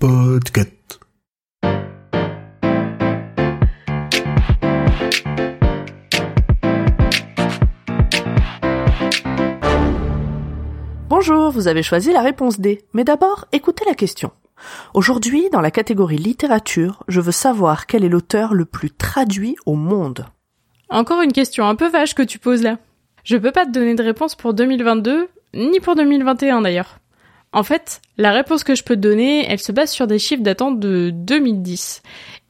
Podcast. Bonjour, vous avez choisi la réponse D. Mais d'abord, écoutez la question. Aujourd'hui, dans la catégorie littérature, je veux savoir quel est l'auteur le plus traduit au monde. Encore une question un peu vache que tu poses là. Je peux pas te donner de réponse pour 2022, ni pour 2021 d'ailleurs. En fait, la réponse que je peux te donner, elle se base sur des chiffres datant de 2010.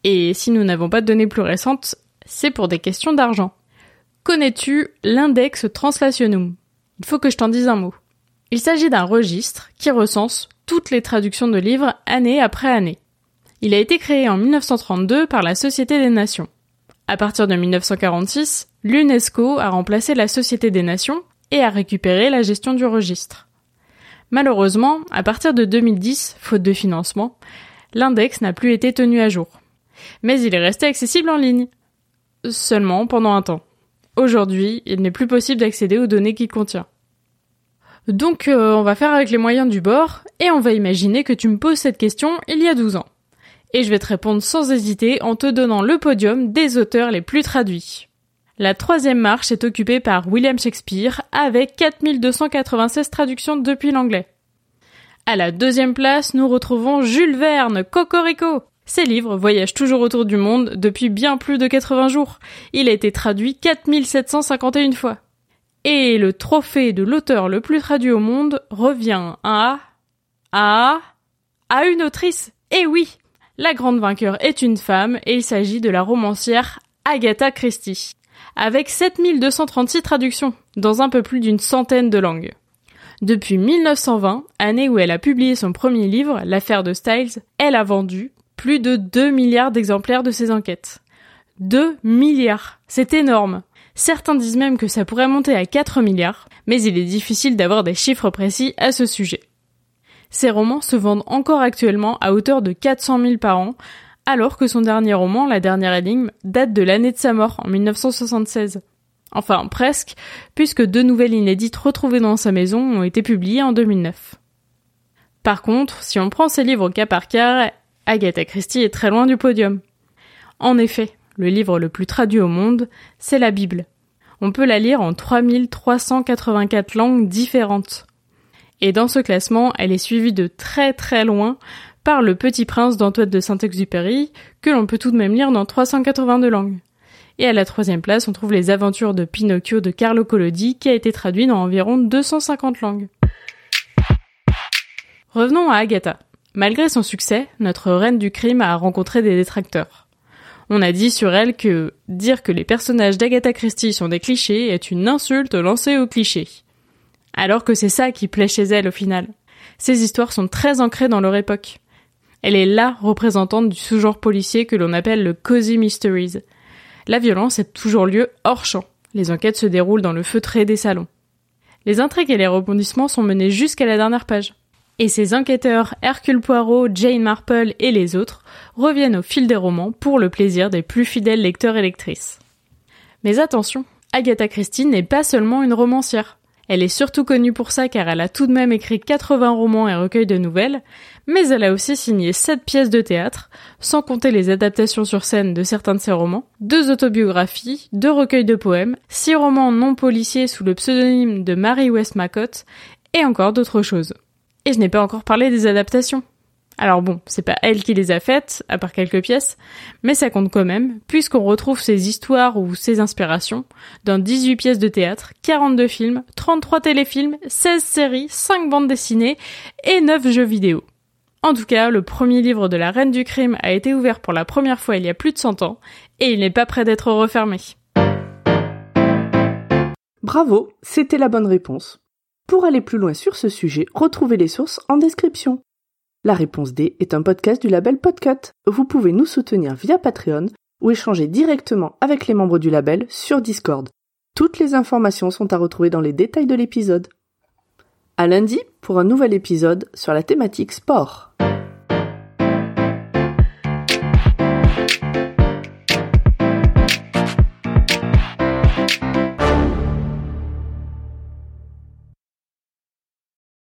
Et si nous n'avons pas de données plus récentes, c'est pour des questions d'argent. Connais-tu l'index translationum Il faut que je t'en dise un mot. Il s'agit d'un registre qui recense toutes les traductions de livres année après année. Il a été créé en 1932 par la Société des Nations. À partir de 1946, l'UNESCO a remplacé la Société des Nations et a récupéré la gestion du registre. Malheureusement, à partir de 2010, faute de financement, l'index n'a plus été tenu à jour. Mais il est resté accessible en ligne. Seulement pendant un temps. Aujourd'hui, il n'est plus possible d'accéder aux données qu'il contient. Donc euh, on va faire avec les moyens du bord et on va imaginer que tu me poses cette question il y a 12 ans. Et je vais te répondre sans hésiter en te donnant le podium des auteurs les plus traduits. La troisième marche est occupée par William Shakespeare avec 4296 traductions depuis l'anglais. À la deuxième place, nous retrouvons Jules Verne, Cocorico. Ses livres voyagent toujours autour du monde depuis bien plus de 80 jours. Il a été traduit 4751 fois. Et le trophée de l'auteur le plus traduit au monde revient à... à... à une autrice. Eh oui La grande vainqueur est une femme et il s'agit de la romancière Agatha Christie. Avec 7236 traductions, dans un peu plus d'une centaine de langues. Depuis 1920, année où elle a publié son premier livre, L'affaire de Styles, elle a vendu plus de 2 milliards d'exemplaires de ses enquêtes. 2 milliards C'est énorme Certains disent même que ça pourrait monter à 4 milliards, mais il est difficile d'avoir des chiffres précis à ce sujet. Ces romans se vendent encore actuellement à hauteur de 400 000 par an, alors que son dernier roman, La dernière énigme, date de l'année de sa mort, en 1976. Enfin, presque, puisque deux nouvelles inédites retrouvées dans sa maison ont été publiées en 2009. Par contre, si on prend ses livres cas par cas, Agatha Christie est très loin du podium. En effet, le livre le plus traduit au monde, c'est la Bible. On peut la lire en 3384 langues différentes. Et dans ce classement, elle est suivie de très très loin par Le Petit Prince d'Antoine de Saint-Exupéry, que l'on peut tout de même lire dans 382 langues. Et à la troisième place, on trouve Les Aventures de Pinocchio de Carlo Collodi, qui a été traduit dans environ 250 langues. Revenons à Agatha. Malgré son succès, notre reine du crime a rencontré des détracteurs. On a dit sur elle que dire que les personnages d'Agatha Christie sont des clichés est une insulte lancée aux clichés. Alors que c'est ça qui plaît chez elle au final. Ces histoires sont très ancrées dans leur époque. Elle est la représentante du sous-genre policier que l'on appelle le cozy mysteries. La violence est toujours lieu hors champ. Les enquêtes se déroulent dans le feutré des salons. Les intrigues et les rebondissements sont menés jusqu'à la dernière page et ses enquêteurs Hercule Poirot, Jane Marple et les autres reviennent au fil des romans pour le plaisir des plus fidèles lecteurs et lectrices. Mais attention, Agatha Christie n'est pas seulement une romancière. Elle est surtout connue pour ça car elle a tout de même écrit 80 romans et recueils de nouvelles, mais elle a aussi signé 7 pièces de théâtre, sans compter les adaptations sur scène de certains de ses romans, deux autobiographies, deux recueils de poèmes, six romans non policiers sous le pseudonyme de Mary Westmacott, et encore d'autres choses. Et je n'ai pas encore parlé des adaptations. Alors bon, c'est pas elle qui les a faites, à part quelques pièces, mais ça compte quand même, puisqu'on retrouve ses histoires ou ses inspirations dans 18 pièces de théâtre, 42 films, 33 téléfilms, 16 séries, 5 bandes dessinées et 9 jeux vidéo. En tout cas, le premier livre de la Reine du Crime a été ouvert pour la première fois il y a plus de 100 ans, et il n'est pas prêt d'être refermé. Bravo, c'était la bonne réponse. Pour aller plus loin sur ce sujet, retrouvez les sources en description. La réponse D est un podcast du label Podcut. Vous pouvez nous soutenir via Patreon ou échanger directement avec les membres du label sur Discord. Toutes les informations sont à retrouver dans les détails de l'épisode. À lundi pour un nouvel épisode sur la thématique sport.